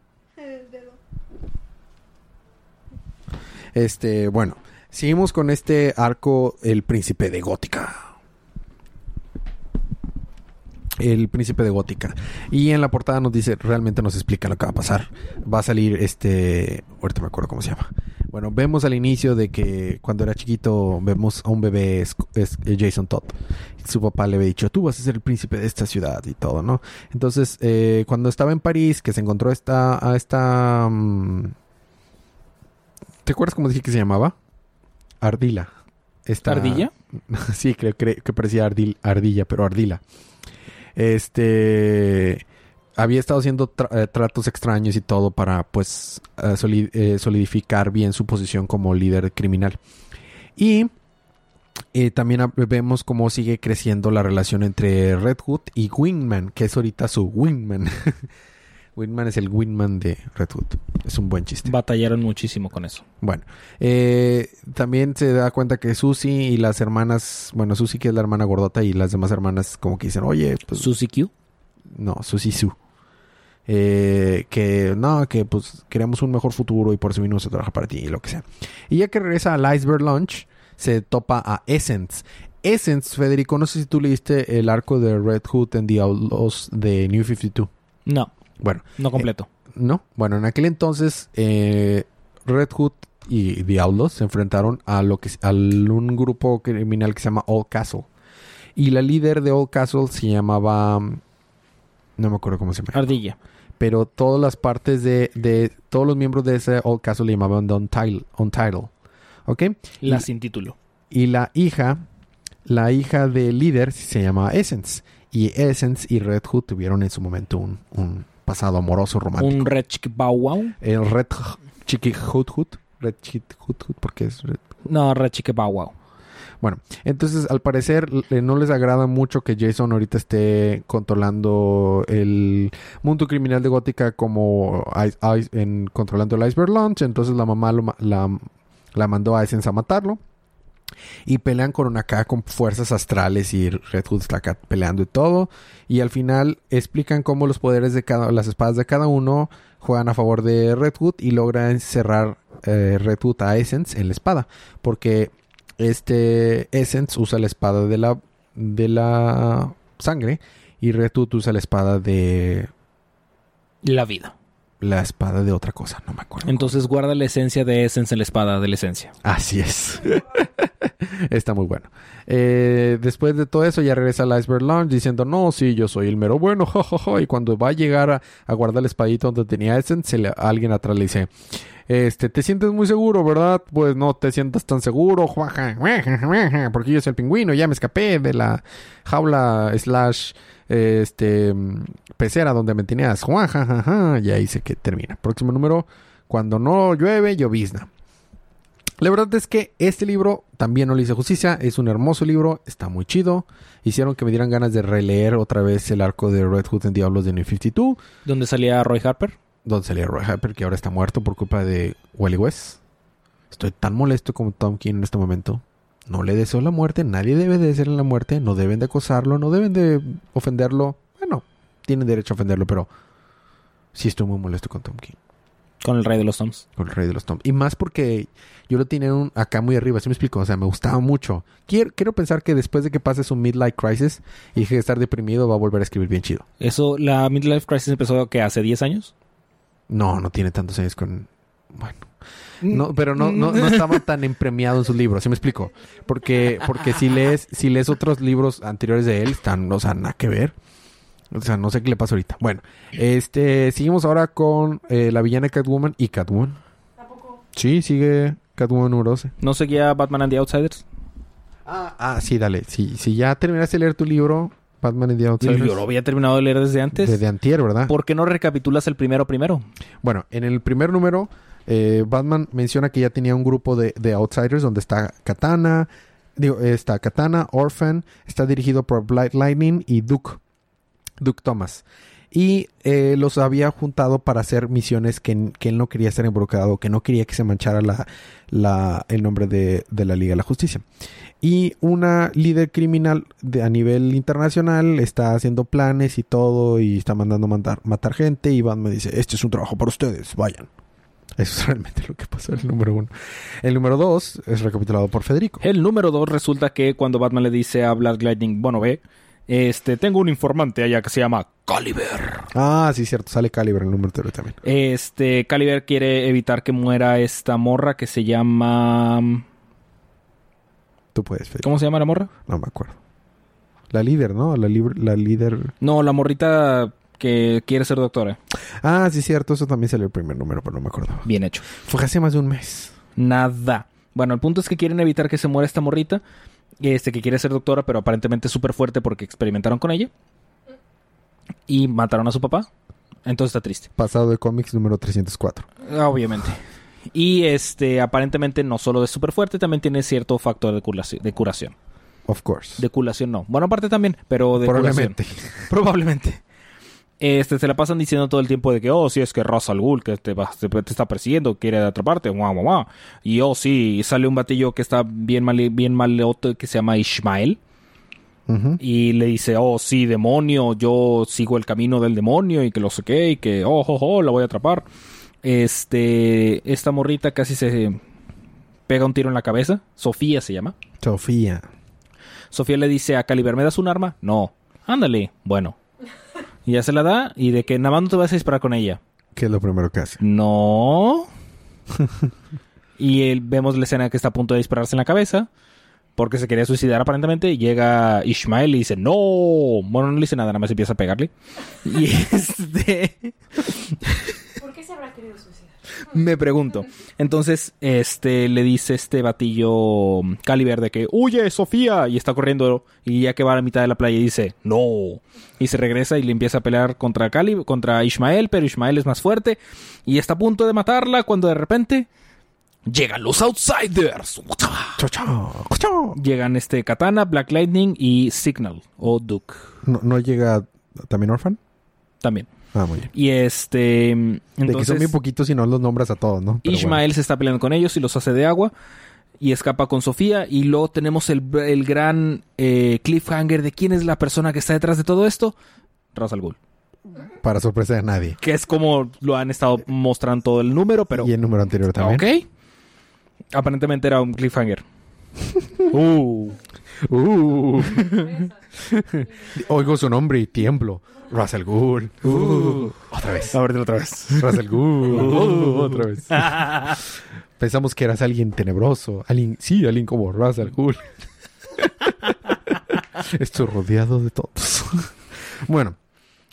Este, bueno, seguimos con este arco, El Príncipe de Gótica. el príncipe de Gótica. Y en la portada nos dice, realmente nos explica lo que va a pasar. Va a salir este, ahorita me acuerdo cómo se llama. Bueno, vemos al inicio de que cuando era chiquito vemos a un bebé es, es Jason Todd. Su papá le había dicho, tú vas a ser el príncipe de esta ciudad y todo, ¿no? Entonces, eh, cuando estaba en París, que se encontró esta, a esta... mm, ¿Te acuerdas cómo dije que se llamaba? Ardila. Esta- ¿Ardilla? (laughs) sí, creo, creo que parecía ardil- ardilla, pero ardila. Este había estado haciendo tra- eh, tratos extraños y todo para pues eh, eh, solidificar bien su posición como líder criminal. Y eh, también vemos cómo sigue creciendo la relación entre Red Hood y Wingman, que es ahorita su Wingman. (laughs) Wingman es el Wingman de Red Hood. Es un buen chiste. Batallaron muchísimo con eso. Bueno, eh, también se da cuenta que Susie y las hermanas, bueno, Susie que es la hermana gordota y las demás hermanas como que dicen, oye, pues Susie Q. no, Susie Su. Eh, que no, que pues queremos un mejor futuro y por eso vinimos a trabajar para ti y lo que sea. Y ya que regresa al Iceberg Launch, se topa a Essence. Essence, Federico, no sé si tú leíste el arco de Red Hood en The Outlaws de New 52. No, Bueno, no completo. no. Bueno, en aquel entonces eh, Red Hood y Outlaws se enfrentaron a lo que a un grupo criminal que se llama Old Castle. Y la líder de Old Castle se llamaba no me acuerdo cómo se llama. Ardilla. Pero todas las partes de, de todos los miembros de ese Old Castle le llamaban The Untitled. Untitled. ¿Ok? La Y- sin título. y la hija, la hija del líder se llamaba Essence. Y Essence y Red Hood tuvieron en su momento un, un pasado amoroso romántico. Un Red Wow. El Red H- Chiqui Hood Hood. Red Hood, porque es Red. No, Red Wow. Bueno, entonces al parecer no les agrada mucho que Jason ahorita esté controlando el mundo criminal de Gótica como Ice- Ice- en, controlando el Iceberg Launch. Entonces la mamá lo la, la mandó a Essence a matarlo. Y pelean con una acá con fuerzas astrales y Red Hood está acá peleando y todo. Y al final explican cómo los poderes de cada, las espadas de cada uno juegan a favor de Red Hood y logran cerrar eh, Red Hood a Essence en la espada. Porque este Essence usa la espada de la, de la sangre y Red Hood usa la espada de La vida. la espada de otra cosa, no me acuerdo. Entonces guarda la esencia de Essence en la espada de la esencia. Así es. (laughs) (laughs) Está muy bueno. Eh, después de todo eso, ya regresa al Iceberg Lounge diciendo: No, sí, yo soy el mero bueno. jo, jo, jo". Y cuando va a llegar a, guardar el espadito donde tenía Essence, se le- alguien atrás le dice: Este, te sientes muy seguro, ¿verdad? Pues no te sientas tan seguro, porque yo soy el pingüino, ya me escapé de la jaula slash este pecera donde me tenías, y ahí se que termina. Próximo número, cuando no llueve, llovizna. La verdad es que este libro también no le hice justicia. Es un hermoso libro, está muy chido. Hicieron que me dieran ganas de releer otra vez el arco de Red Hood en Diablos de New 52, ¿Dónde salía Roy Harper? donde salía Roy Harper, que ahora está muerto por culpa de Wally West. Estoy tan molesto como Tom King en este momento. No le deseo la muerte, nadie debe de desearle la muerte, no deben de acosarlo, no deben de ofenderlo. Bueno, tienen derecho a ofenderlo, pero sí estoy muy molesto con Tom King. Con el Rey de los Toms. Con el rey de los Toms. Y más porque yo lo tenía un- acá muy arriba, ¿sí me explico? O sea, me gustaba mucho. Quiero, quiero pensar que después de que pase su midlife crisis y deje de estar deprimido, va a volver a escribir bien chido. Eso, la Midlife Crisis empezó que hace 10 años. No, no tiene tantos años con... Bueno. No, pero no, no, no (laughs) estaba tan empremiado en sus libros, ¿sí me explico? Porque, porque si lees, si lees otros libros anteriores de él, están, o sea, nada que ver. O sea, no sé qué le pasa ahorita. Bueno, este, seguimos ahora con eh, la villana Catwoman y Catwoman. Sí, sigue Catwoman número 12. ¿No seguía Batman and the Outsiders? Ah, ah, sí, dale. Si, si ya terminaste de leer tu libro, Batman and the Outsiders, Yo lo había terminado de leer desde antes. de, de antier, ¿verdad? ¿Por qué no recapitulas el primero primero? Bueno, en el primer número, eh, Batman menciona que ya tenía un grupo de, de Outsiders donde está Katana, digo, está Katana, Orphan, está dirigido por Blight Lightning y Duke, Duke Thomas. Y eh, los había juntado para hacer misiones que, él no quería estar involucrado, que no quería que se manchara la, el nombre de, la Liga de la Justicia. Y una líder criminal de, a nivel internacional está haciendo planes y todo y está mandando mandar, matar gente y Batman dice, este es un trabajo para ustedes, vayan. Eso es realmente lo que pasó en el número uno. El número dos es recapitulado por Federico. El número 2 resulta que cuando Batman le dice a Black Lightning, bueno, ve, Este, tengo un informante allá que se llama Caliber. Ah, sí, cierto. Sale Caliber en el número teórico también. Este, Caliber quiere evitar que muera esta morra que se llama... Tú puedes. ¿Cómo se llama la morra? No me acuerdo. La líder, ¿no? La, la líder. No, la morrita que quiere ser doctora. Ah, sí, cierto. Eso también salió el primer número, pero no me acuerdo. Bien hecho. Fue hace más de un mes. Nada. Bueno, el punto es que quieren evitar que se muera esta morrita. Este, que quiere ser doctora, pero aparentemente es súper fuerte porque experimentaron con ella. Y mataron a su papá. Entonces está triste. Pasado de cómics número 304. Obviamente. Y este, aparentemente no solo es súper fuerte, también tiene cierto factor de curación. De curación. Of course. De curación no. Bueno, aparte también, pero de curación. Probablemente. Este, se la pasan diciendo todo el tiempo de que, oh, sí, es que Ra's al Ghul que te, está persiguiendo, quiere atraparte, guau, guau, guau. Y, oh, sí, sale un batillo que está bien mal, bien maleote, que se llama Ishmael. Y le dice, oh, sí, demonio, yo sigo el camino del demonio y que lo sé qué, y que, oh, oh, oh, la voy a atrapar. Este, esta morrita casi se pega un tiro en la cabeza. Sofía se llama. Sofía. Sofía le dice a Caliber, ¿me das un arma? No. Ándale. Bueno. Y ya se la da y de que nada más no te vas a disparar con ella. ¿Qué es lo primero que hace? No. (laughs) y él, vemos la escena que está a punto de dispararse en la cabeza. Porque se quería suicidar aparentemente. Y llega Ishmael y dice, no. Bueno, no le dice nada, nada más empieza a pegarle. Y (laughs) este... ¿Por qué se habrá querido suicidar? Me pregunto. Entonces, este, le dice este batillo Caliber de que, huye, Sofía, y está corriendo, y ya que va a la mitad de la playa dice, no. Y se regresa y le empieza a pelear contra Cali, contra Ishmael, pero Ishmael es más fuerte, y está a punto de matarla cuando de repente llegan los Outsiders. Llegan este Katana, Black Lightning y Signal, o Duke, ¿No, no llega también Orphan? también. Ah, muy bien. Y este, de que son entonces... bien poquitos y no los nombras a todos, ¿no? Pero Ishmael se está peleando con ellos y los hace de agua. Y escapa con Sofía. Y luego tenemos el, el gran eh, cliffhanger de quién es la persona que está detrás de todo esto. Ra's al Ghul. para sorpresa de nadie. Que es como lo han estado mostrando todo el número, pero... y el número anterior también. Ok. Aparentemente era un cliffhanger. (laughs) uh. Uh. (laughs) Oigo su nombre y tiemblo. Russell Gould. Uh. Otra vez. A ver, otra vez. Russell Gould. Uh, otra vez. (laughs) Pensamos que eras alguien tenebroso. Alguien, sí, alguien como Russell Gould. (laughs) Estoy rodeado de tontos. bueno,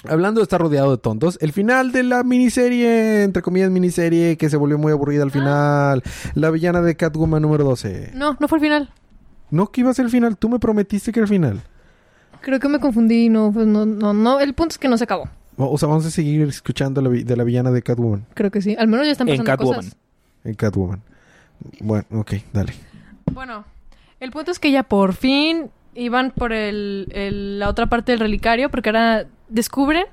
hablando de estar rodeado de tontos, el final de la miniserie, entre comillas miniserie, que se volvió muy aburrida al final. La villana de Catwoman número 12. No, no fue el final. No, que iba a ser el final. Tú me prometiste que era el final. Creo que me confundí, no, pues no, no, no. El punto es que no se acabó. O sea, vamos a seguir escuchando la vi- de la villana de Catwoman. Creo que sí. Al menos ya están En pasando Catwoman. cosas. En Catwoman. Bueno, ok, dale. Bueno, el punto es que ya por fin iban por el, el- la otra parte del relicario, porque ahora descubren,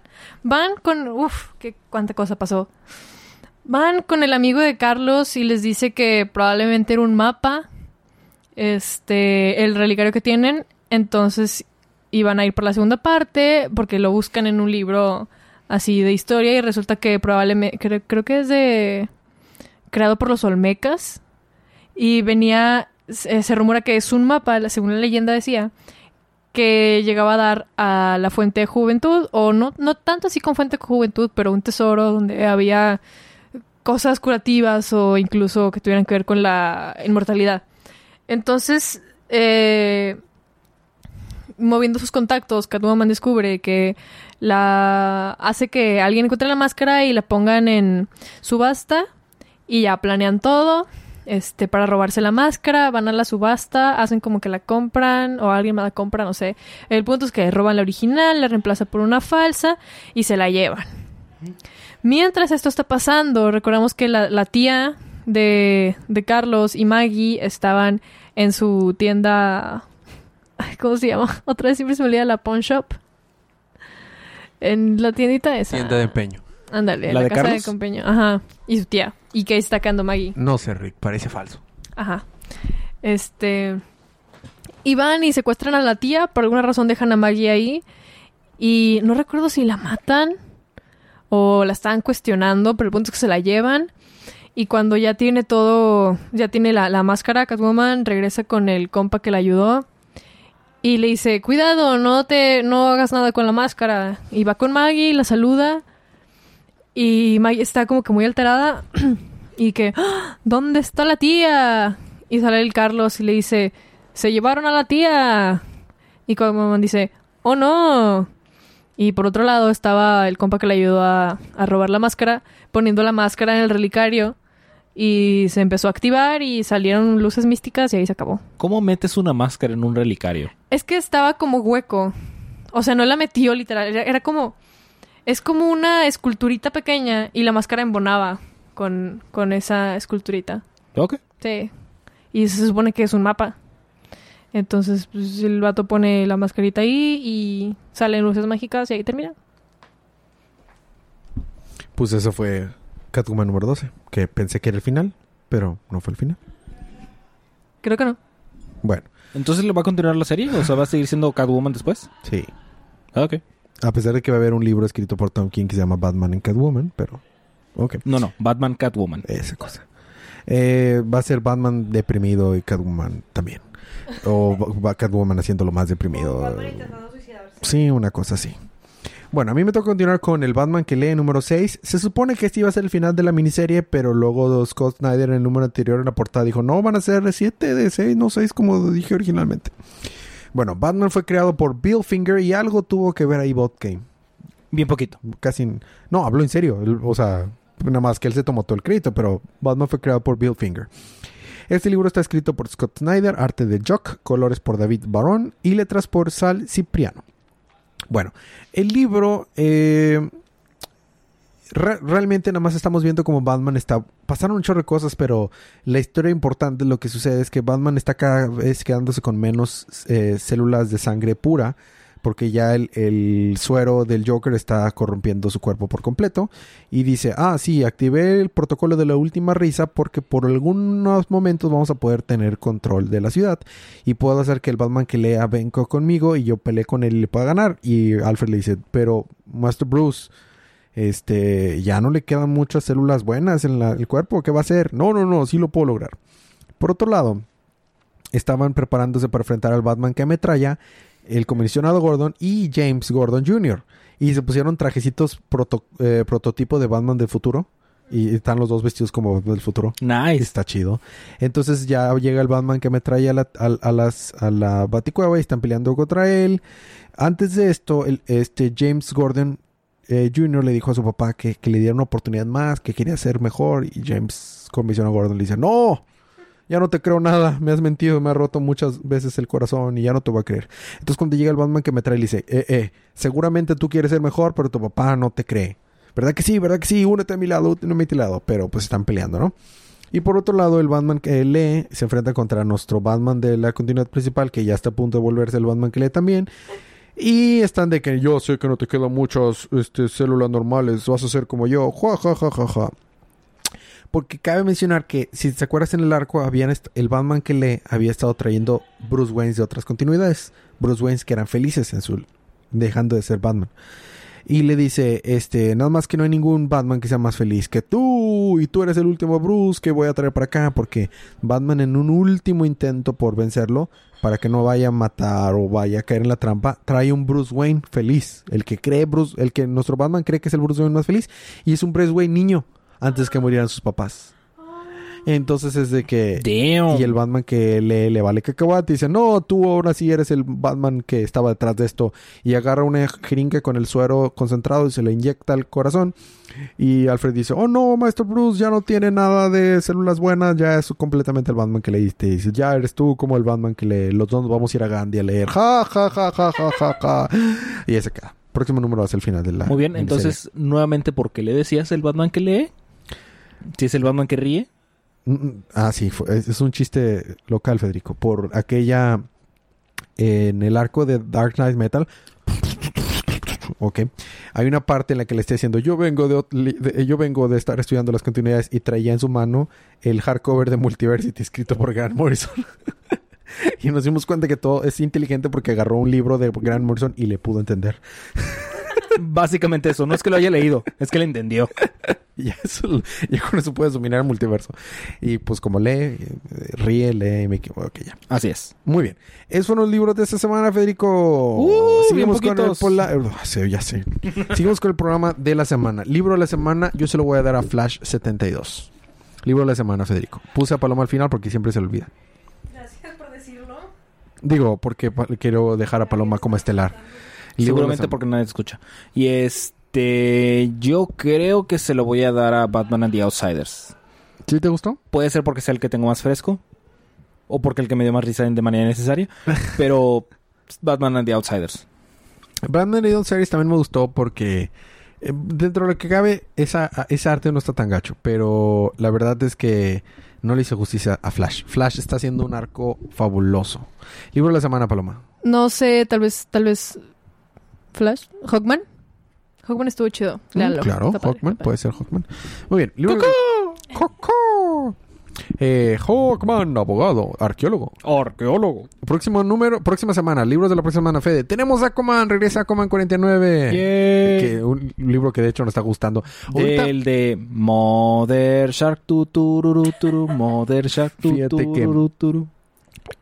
van con, uff, qué cuánta cosa pasó. Van con el amigo de Carlos y les dice que probablemente era un mapa, este, el relicario que tienen, entonces iban a ir por la segunda parte, porque lo buscan en un libro así de historia y resulta que probablemente, creo, creo que es de, creado por los Olmecas, y venía, se, rumora que es un mapa, según la leyenda decía, que llegaba a dar a la fuente de juventud, o no, no tanto así con fuente de juventud, pero un tesoro donde había cosas curativas o incluso que tuvieran que ver con la inmortalidad. Entonces, eh, moviendo sus contactos, Catwoman descubre que la hace que alguien encuentre la máscara y la pongan en subasta y ya planean todo este para robarse la máscara, van a la subasta, hacen como que la compran o alguien más la compra, no sé. El punto es que roban la original, la reemplazan por una falsa y se la llevan. Mientras esto está pasando, recordamos que la, la tía de, de Carlos y Maggie estaban en su tienda. Ay, ¿Cómo se llama? (laughs) Otra vez siempre se me olvida la pawn shop. En la tiendita esa. Tienda de empeño. Ándale, ¿La la, de casa Carlos? de compañía. Ajá. Y su tía. Y que está sacando Maggie. No sé, Rick, parece falso. Ajá. Este. Y van y secuestran a la tía. Por alguna razón dejan a Maggie ahí. Y no recuerdo si la matan o la están cuestionando, pero el punto es que se la llevan. Y cuando ya tiene todo, ya tiene la, la máscara, Catwoman regresa con el compa que la ayudó. Y le dice, cuidado, no te, no hagas nada con la máscara. Y va con Maggie, la saluda. Y Maggie está como que muy alterada. (clears throat) y que, "¡Ah! ¿dónde está la tía? Y sale el Carlos y le dice, se llevaron a la tía. Y Aquaman dice, oh no. Y por otro lado estaba el compa que le ayudó a, a robar la máscara, poniendo la máscara en el relicario. Y se empezó a activar y salieron luces místicas y ahí se acabó. ¿Cómo metes una máscara en un relicario? Es que estaba como hueco. O sea, no la metió literal. Era, era como. Es como una esculturita pequeña y la máscara embonaba con, con esa esculturita. Ok. Sí. Y se supone que es un mapa. Entonces, pues, el vato pone la mascarita ahí y salen luces mágicas y ahí termina. Pues eso fue Catwoman número 12. Que pensé que era el final, pero no fue el final. Creo que no. Bueno, ¿Entonces le va a continuar la serie? ¿O sea, va a seguir siendo Catwoman después? sí. Ah, ok. A pesar de que va a haber un libro escrito por Tom King que se llama Batman and Catwoman, pero... Ok. No, no. Batman Catwoman. Esa cosa. Eh, va a ser Batman deprimido y Catwoman también. O va Catwoman haciéndolo más deprimido. Sí, una cosa así. Bueno, a mí me toca continuar con el Batman que lee número 6. Se supone que este iba a ser el final de la miniserie, pero luego Scott Snyder en el número anterior en la portada dijo, no, van a ser 7 de 6, no 6 como dije originalmente. Bueno, Batman fue creado por Bill Finger y algo tuvo que ver ahí Bot Game. Bien poquito. Casi... No, habló en serio. O sea, nada más que él se tomó todo el crédito, pero Batman fue creado por Bill Finger. Este libro está escrito por Scott Snyder, arte de Jock, colores por David Barón y letras por Sal Cipriano. Bueno, el libro eh, re- realmente nada más estamos viendo como Batman está... Pasaron un chorro de cosas, pero la historia importante, lo que sucede es que Batman está cada vez quedándose con menos eh, células de sangre pura, porque ya el, el suero del Joker está corrompiendo su cuerpo por completo. Y dice, ah, sí, activé el protocolo de la última risa porque por algunos momentos vamos a poder tener control de la ciudad. Y puedo hacer que el Batman que lea venga conmigo y yo peleé con él y le pueda ganar. Y Alfred le dice, pero Master Bruce, este, ya no le quedan muchas células buenas en la- el cuerpo. ¿Qué va a hacer? No, no, no, sí lo puedo lograr. Por otro lado, estaban preparándose para enfrentar al Batman que ametralla, el comisionado Gordon y James Gordon Jr. Y se pusieron trajecitos proto- eh, prototipo de Batman del futuro. Y están los dos vestidos como del futuro. Nice. Está chido. Entonces ya llega el Batman que me trae a la, a, a las, a la Baticueva y están peleando contra él. Antes de esto, el, este James Gordon eh, Jr. le dijo a su papá que, que le diera una oportunidad más, que quería ser mejor. Y James, comisionado Gordon, le dice, no, ya no te creo nada, (laughs) me has mentido, me has roto muchas veces el corazón y ya no te voy a creer. Entonces cuando llega el Batman que me trae, le dice, eh, eh, seguramente tú quieres ser mejor, pero tu papá no te cree. ¿Verdad que sí? ¿Verdad que sí? Únete a mi lado, únete a mi lado. Pero pues están peleando, ¿no? Y por otro lado, el Batman que lee se enfrenta contra nuestro Batman de la continuidad principal, que ya está a punto de volverse el Batman que lee también. Y están de que yo sé que no te quedan muchas este, células normales, vas a ser como yo. Ja, ja, ja, ja, ja. Porque cabe mencionar que, si te acuerdas en el arco, habían el Batman que lee había estado trayendo Bruce Wayne de otras continuidades. Bruce Wayne que eran felices en su dejando de ser Batman. Y le dice, este, nada más que no hay ningún Batman que sea más feliz que tú. Y tú eres el último Bruce que voy a traer para acá. Porque Batman en un último intento por vencerlo, para que no vaya a matar o vaya a caer en la trampa, trae un Bruce Wayne feliz. El que cree Bruce, el que nuestro Batman cree que es el Bruce Wayne más feliz. Y es un Bruce Wayne niño, antes que murieran sus papás. Entonces es de que... Damn. Y el Batman que le, le vale cacahuate y dice, no, tú ahora sí eres el Batman que estaba detrás de esto. Y agarra una jeringa con el suero concentrado y se le inyecta al corazón. Y Alfred dice, oh no, Maestro Bruce ya no tiene nada de células buenas, ya es completamente el Batman que leíste. Y dice, ya eres tú como el Batman que lee. Los dos vamos a ir a Gandhi a leer. Ja, ja, ja, ja, ja, ja, ja. Y ese queda. Próximo número va a ser el final de la... Muy bien, entonces, nuevamente, ¿por qué le decías el Batman que lee? Si es el Batman que ríe. Mm, mm, Ah, sí, es, un chiste local, Federico. Por aquella. En el arco de Dark Knight Metal. Ok. Hay una parte en la que le está diciendo: Yo vengo de, de- yo vengo de estar estudiando las continuidades y traía en su mano el hardcover de Multiversity escrito por Grant Morrison. (laughs) y nos dimos cuenta que todo es inteligente porque agarró un libro de Grant Morrison y le pudo entender. (laughs) Básicamente eso. No es que lo haya leído, es que lo entendió. (laughs) ya, eso, ya con eso puedes dominar el multiverso. Y pues como lee, eh, ríe, lee, me equivoco. Ya. Así es. Muy bien. Esos fueron los libros de esta semana, Federico. Uh, Seguimos bien con el poquitos. pola- sí, ya sé. Seguimos con el programa de la semana. Libro de la semana, yo se lo voy a dar a Flash 72. Libro de la semana, Federico. Puse a Paloma al final porque siempre se le olvida. Gracias por decirlo. Digo, porque quiero dejar a Paloma como estelar. Seguramente porque nadie te escucha. Y este, yo creo que se lo voy a dar a Batman and the Outsiders. ¿Sí te gustó? Puede ser porque sea el que tengo más fresco. O porque el que me dio más risa de manera necesaria. (laughs) Pero Batman and the Outsiders. Brandon Idol Series también me gustó porque eh, dentro de lo que cabe, esa, ese arte no está tan gacho. Pero la verdad es que no le hizo justicia a Flash. Flash está haciendo un arco fabuloso. Libro de la semana, Paloma. No sé, tal vez, tal vez. Flash. Hawkman. Hawkman estuvo chido. Mm, claro, Está padre, Hawkman, está puede ser Hawkman. Muy bien. Libro de- ¡Coco! Eh, Hawkman, abogado, arqueólogo. Arqueólogo. Próximo número, próxima semana, libros de la próxima semana, Fede. Tenemos Aquaman, regresa Aquaman 49. Que, un libro que de hecho nos está gustando. Ahorita- Del de Mother Shark tu tururu, turu, Mother Shark tu Fíjate que- tururu.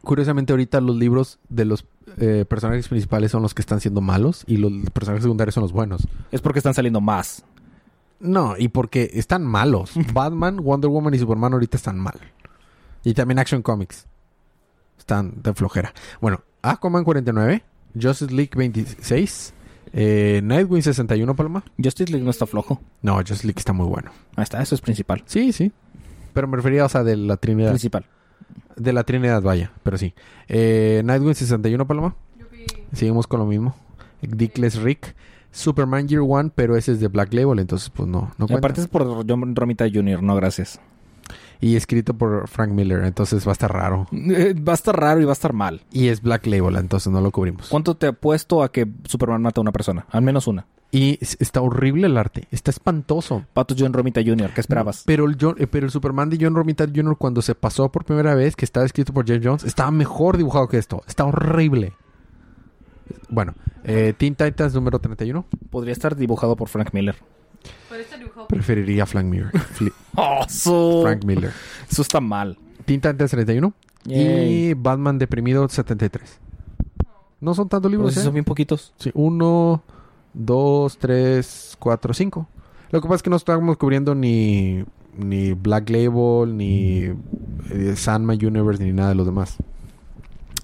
Curiosamente, ahorita los libros de los eh, personajes principales son los que están siendo malos y los personajes secundarios son los buenos. Es porque están saliendo más. No, y porque están malos. (laughs) Batman, Wonder Woman y Superman ahorita están mal. Y también Action Comics. Están de flojera. Bueno, Aquaman 49, Justice League 26, eh, Nightwing 61, Palma. Justice League no está flojo. No, Justice League está muy bueno. Ahí está, eso es principal. Sí, sí. Pero me refería, o sea, de la Trinidad. Principal. De la Trinidad, vaya, pero sí. Eh, Nightwing 61, Paloma. Seguimos con lo mismo. Dickless Rick. Superman Year One, pero ese es de Black Label, entonces pues no, no Y cuenta. aparte es por John Romita Jr., no gracias. Y escrito por Frank Miller, entonces va a estar raro. Eh, va a estar raro y va a estar mal. Y es Black Label, entonces no lo cubrimos. ¿Cuánto te apuesto a que Superman mata a una persona? Al menos una. Y es- está horrible el arte, está espantoso. Pato John Romita Jr., ¿qué esperabas? Pero el, John- eh, pero el Superman de John Romita Jr. cuando se pasó por primera vez, que estaba escrito por Jeff Jones, estaba mejor dibujado que esto. Está horrible. Bueno, eh, Teen Titans número 31. Podría estar dibujado por Frank Miller. Preferiría Frank Miller. (laughs) ¡Oh! Frank Miller. Eso está mal. Teen Titans 31. Y Batman Deprimido 73. No son tantos libros, Pues sí ¿eh? son bien poquitos. Sí, uno, dos, tres, cuatro, cinco. Lo que pasa es que no estamos cubriendo ni, ni Black Label, ni eh, Universe, ni nada de los demás.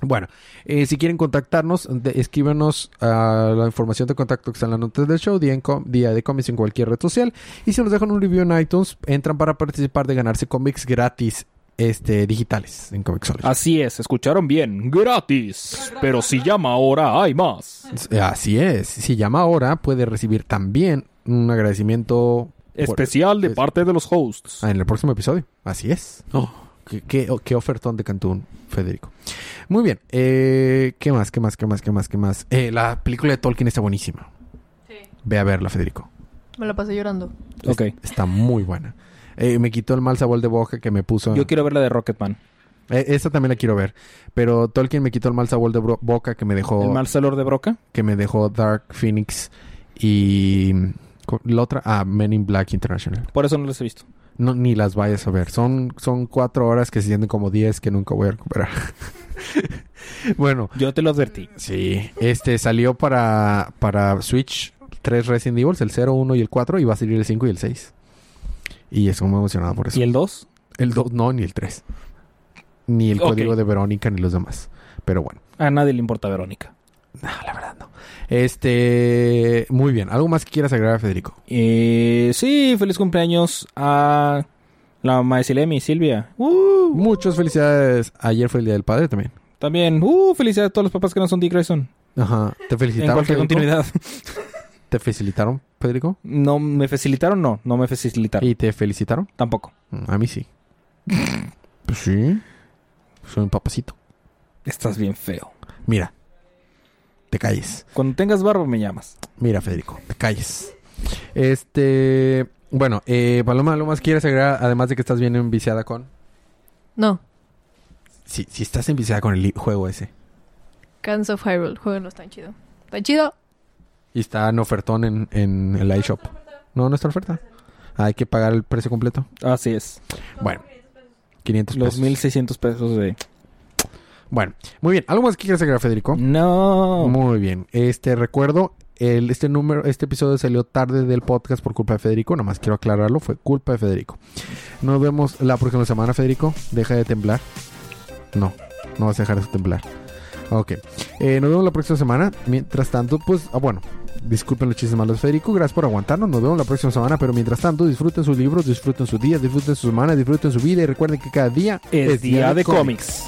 Bueno, eh, si quieren contactarnos, escríbanos a la información de contacto que está en las notas del show, día, día de cómics en cualquier red social. Y si nos dejan un review en iTunes, entran para participar de ganarse cómics gratis este, digitales en Comixology. Así es, escucharon bien. Gratis. Pero si llama ahora, hay más. Así es. Si llama ahora, puede recibir también un agradecimiento por- Especial de es- parte de los hosts. Ah, en el próximo episodio. Así es. Oh, qué, qué- qué ofertón de Cantún, Federico. Muy bien. Eh, ¿Qué más? ¿Qué más? ¿Qué más? ¿Qué más? ¿Qué más? Eh, la película de Tolkien está buenísima. Sí. Ve a verla, Federico. Me la pasé llorando. Ok. Está muy buena. Eh, me quitó el mal sabor de boca que me puso. Yo quiero ver la de Rocketman. Eh, esta también la quiero ver. Pero Tolkien me quitó el mal sabor de bro- boca que me dejó. ¿El mal salor de Broca? que me dejó Dark Phoenix y la otra ah Men in Black International Por eso no las he visto. no ni las vayas a ver son son cuatro horas que se sienten como diez que nunca voy a recuperar (laughs) bueno Yo te lo advertí. sí este salió para para Switch tres Resident Evil el 0, 1 y el 4 y va a salir el 5 y el 6 y estoy muy emocionado por eso ¿Y el 2? el 2 no ni el 3 ni el código de Verónica ni los demás pero bueno A nadie le importa Verónica. no, la verdad no este muy bien algo más que quieras agregar Federico Eh, sí, feliz cumpleaños a la mamá de Silemi, Silvia. Uh, Muchas felicidades. Ayer fue el Día del Padre también. también, uh, felicidades a todos los papás que no son Dick Grayson. Ajá. ¿Te En felicitaron, cualquier Federico? continuidad. (laughs) ¿Te felicitaron, Federico? ¿No me facilitaron? No, no me facilitaron. ¿Y te felicitaron? Tampoco. Mm, A mí sí. (laughs) pues sí. Soy un papacito. Estás bien feo. Mira. Te calles. Cuando tengas barba me llamas. Mira, Federico. Te calles. Este... Bueno, eh, Paloma, ¿algo más quieres agregar? Además de que estás bien enviciada con... No. Sí, sí estás enviciada con el juego ese. Cans of Hyrule. Juego no es tan chido. ¿Tan chido? Y está en ofertón en, en el iShop. No, no está oferta. Hay que pagar el precio completo. Así es. Bueno, 500 Los pesos. 1600 pesos de. Bueno, muy bien. ¿Algo más que quieras agregar, Federico? No. Muy bien. Este recuerdo, el, este número, este episodio salió tarde del podcast por culpa de Federico. Nada más quiero aclararlo, fue culpa de Federico. Nos vemos la próxima semana, Federico. Deja de temblar. No, no vas a dejar de temblar. Ok. Eh, nos vemos la próxima semana. Mientras tanto, pues, ah, bueno. Disculpen los chistes malos de Federico. Gracias por aguantarnos. Nos vemos la próxima semana. Pero mientras tanto, disfruten sus libros, disfruten su día, disfruten su semana, disfruten su vida. Y recuerden que cada día Es día de cómics.